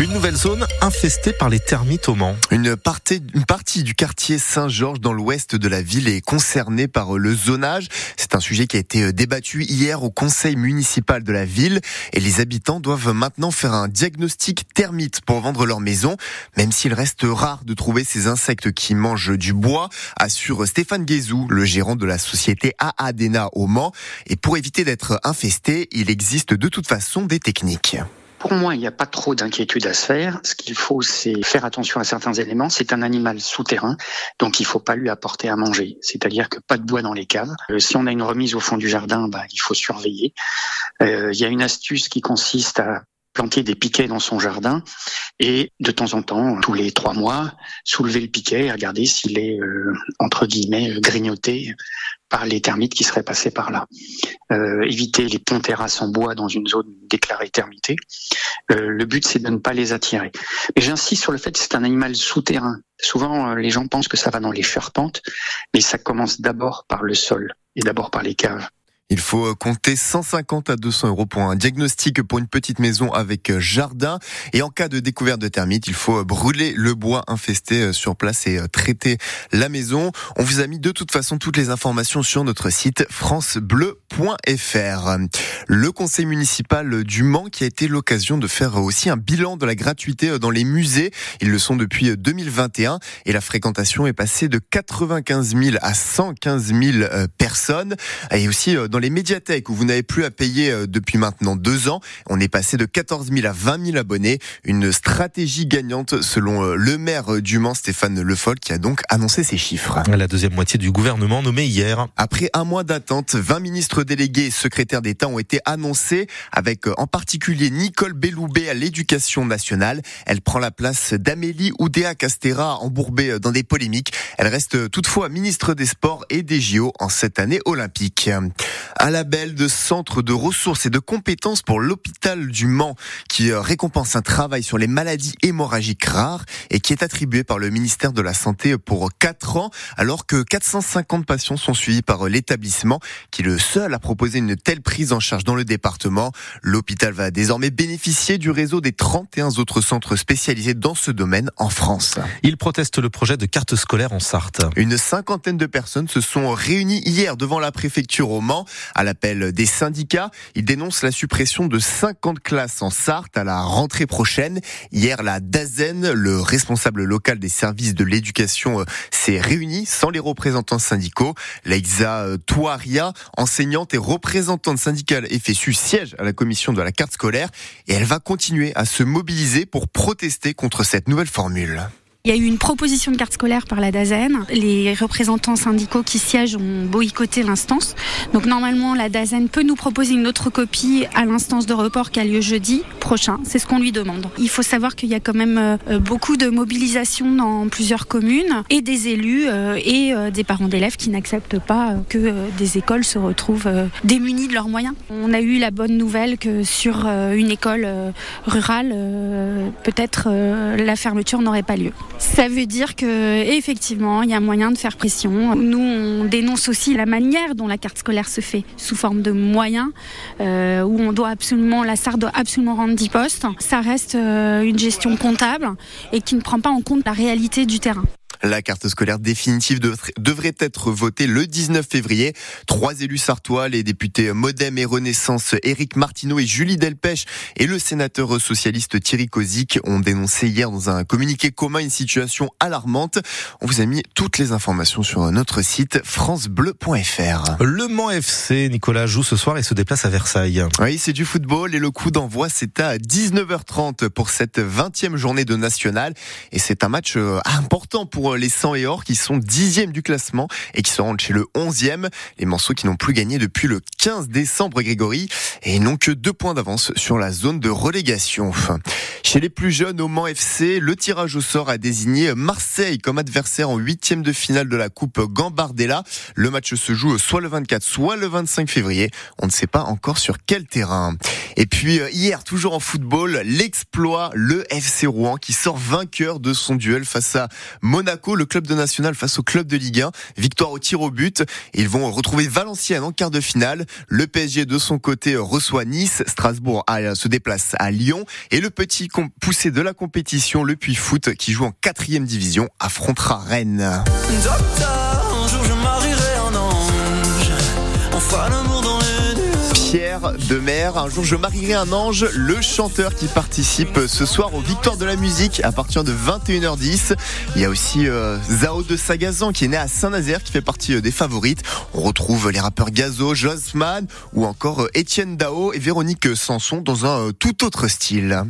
Une nouvelle zone infestée par les termites au Mans. Une partie, du quartier Saint-Georges dans l'ouest de la ville est concernée par le zonage. C'est un sujet qui a été débattu hier au conseil municipal de la ville et les habitants doivent maintenant faire un diagnostic termite pour vendre leur maison, même s'il reste rare de trouver ces insectes qui mangent du bois, assure Stéphane Guézou, le gérant de la société Aadena au Mans. Et pour éviter d'être infesté, il existe de toute façon des techniques. Pour moi, il n'y a pas trop d'inquiétude à se faire. Ce qu'il faut, c'est faire attention à certains éléments. C'est un animal souterrain, donc il ne faut pas lui apporter à manger. C'est-à-dire que pas de bois dans les caves. Euh, si on a une remise au fond du jardin, bah, il faut surveiller. Euh, il y a une astuce qui consiste à planter des piquets dans son jardin et de temps en temps, tous les trois mois, soulever le piquet et regarder s'il est euh, entre guillemets grignoté par les termites qui seraient passés par là. Euh, éviter les ponts terrasses en bois dans une zone déclarée termitée. Euh, le but, c'est de ne pas les attirer. Mais j'insiste sur le fait que c'est un animal souterrain. Souvent, les gens pensent que ça va dans les charpentes, mais ça commence d'abord par le sol et d'abord par les caves. Il faut euh, compter 150 à 200 euros pour un diagnostic pour une petite maison avec euh, jardin. Et en cas de découverte de termites, il faut euh, brûler le bois infesté sur place et traiter la maison. On vous a mis de toute façon toutes les informations sur notre site francebleu.fr. Le conseil municipal du Mans qui a été l'occasion de faire aussi un bilan de la gratuité dans les musées. Ils le sont depuis 2021 et la fréquentation est passée de 95 000 à 115 000 personnes. Et aussi dans les médiathèques où vous n'avez plus à payer euh, depuis maintenant deux ans. On est passé de 14 000 à 20 000 abonnés. Une stratégie gagnante selon euh, le maire euh, du Mans, Stéphane Le Foll, qui a donc annoncé ces chiffres. La deuxième moitié du gouvernement nommé hier. Après un mois d'attente, 20 ministres délégués et secrétaires d'État ont été annoncés, avec en particulier Nicole Belloubet à l'éducation nationale. Elle prend la place d'Amélie Oudéa Castera, embourbée dans des polémiques. Elle reste toutefois ministre des Sports et des JO en cette année olympique. Un label de centre de ressources et de compétences pour l'hôpital du Mans qui euh, récompense un travail sur les maladies hémorragiques rares et qui est attribué par le ministère de la Santé pour 4 ans alors que 450 patients sont suivis par l'établissement qui est le seul à proposer une telle prise en charge dans le département. L'hôpital va désormais bénéficier du réseau des 31 autres centres spécialisés dans ce domaine en France. Il proteste le projet de carte scolaire en Sarthe. Une cinquantaine de personnes se sont réunies hier devant la préfecture au Mans. À l'appel des syndicats, ils dénoncent la suppression de 50 classes en Sarthe à la rentrée prochaine. Hier, la DAZEN, le responsable local des services de l'éducation, euh, s'est réuni sans les représentants syndicaux. Laïza euh, Touaria, enseignante et représentante syndicale FSU, siège à la commission de la carte scolaire et elle va continuer à se mobiliser pour protester contre cette nouvelle formule. Il y a eu une proposition de carte scolaire par la DAZEN. Les représentants syndicaux qui siègent ont boycotté l'instance. Donc normalement, la DAZEN peut nous proposer une autre copie à l'instance de report qui a lieu jeudi prochain. C'est ce qu'on lui demande. Il faut savoir qu'il y a quand même euh, beaucoup de mobilisation dans plusieurs communes et des élus euh, et euh, des parents d'élèves qui n'acceptent pas que des écoles se retrouvent démunies de leurs moyens. On a eu la bonne nouvelle que sur une école rurale, peut-être la fermeture n'aurait pas lieu. Ça veut dire que effectivement, il y a moyen de faire pression. Nous, on dénonce aussi la manière dont la carte scolaire se fait, sous forme de moyens, euh, où on doit absolument, la SAR doit absolument rendre 10 postes. Ça reste euh, une gestion comptable et qui ne prend pas en compte la réalité du terrain. La carte scolaire définitive devrait être votée le 19 février. Trois élus sartois, les députés Modem et Renaissance, Éric Martineau et Julie Delpech et le sénateur socialiste Thierry Kozik ont dénoncé hier dans un communiqué commun une situation alarmante. On vous a mis toutes les informations sur notre site francebleu.fr. Le Mans FC, Nicolas, joue ce soir et se déplace à Versailles. Oui, c'est du football et le coup d'envoi c'est à 19h30 pour cette 20e journée de national et c'est un match euh, important pour les 100 et or qui sont dixièmes du classement et qui se rendent chez le 11e. Les morceaux qui n'ont plus gagné depuis le 15 décembre, Grégory, et n'ont que deux points d'avance sur la zone de relégation. Chez les plus jeunes au Mans FC, le tirage au sort a désigné Marseille comme adversaire en huitième de finale de la Coupe Gambardella. Le match se joue soit le 24, soit le 25 février. On ne sait pas encore sur quel terrain. Et puis euh, hier, toujours en football, l'exploit, le FC Rouen qui sort vainqueur de son duel face à Monaco Le club de national face au club de Ligue 1. Victoire au tir au but. Ils vont retrouver Valenciennes en quart de finale. Le PSG de son côté reçoit Nice. Strasbourg se déplace à Lyon. Et le petit poussé de la compétition, le Puy Foot, qui joue en quatrième division, affrontera Rennes. Pierre de Mer. Un jour, je marierai un ange, le chanteur qui participe ce soir aux Victoires de la musique à partir de 21h10. Il y a aussi euh, Zao de Sagazan qui est né à Saint-Nazaire, qui fait partie euh, des favorites. On retrouve les rappeurs Gazo, Josman ou encore euh, Étienne Dao et Véronique Sanson dans un tout autre style.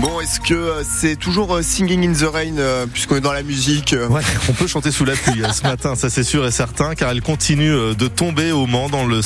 Bon, est-ce que c'est toujours Singing in the Rain puisqu'on est dans la musique Ouais, on peut chanter sous la pluie ce matin, ça c'est sûr et certain, car elle continue de tomber au Mans dans le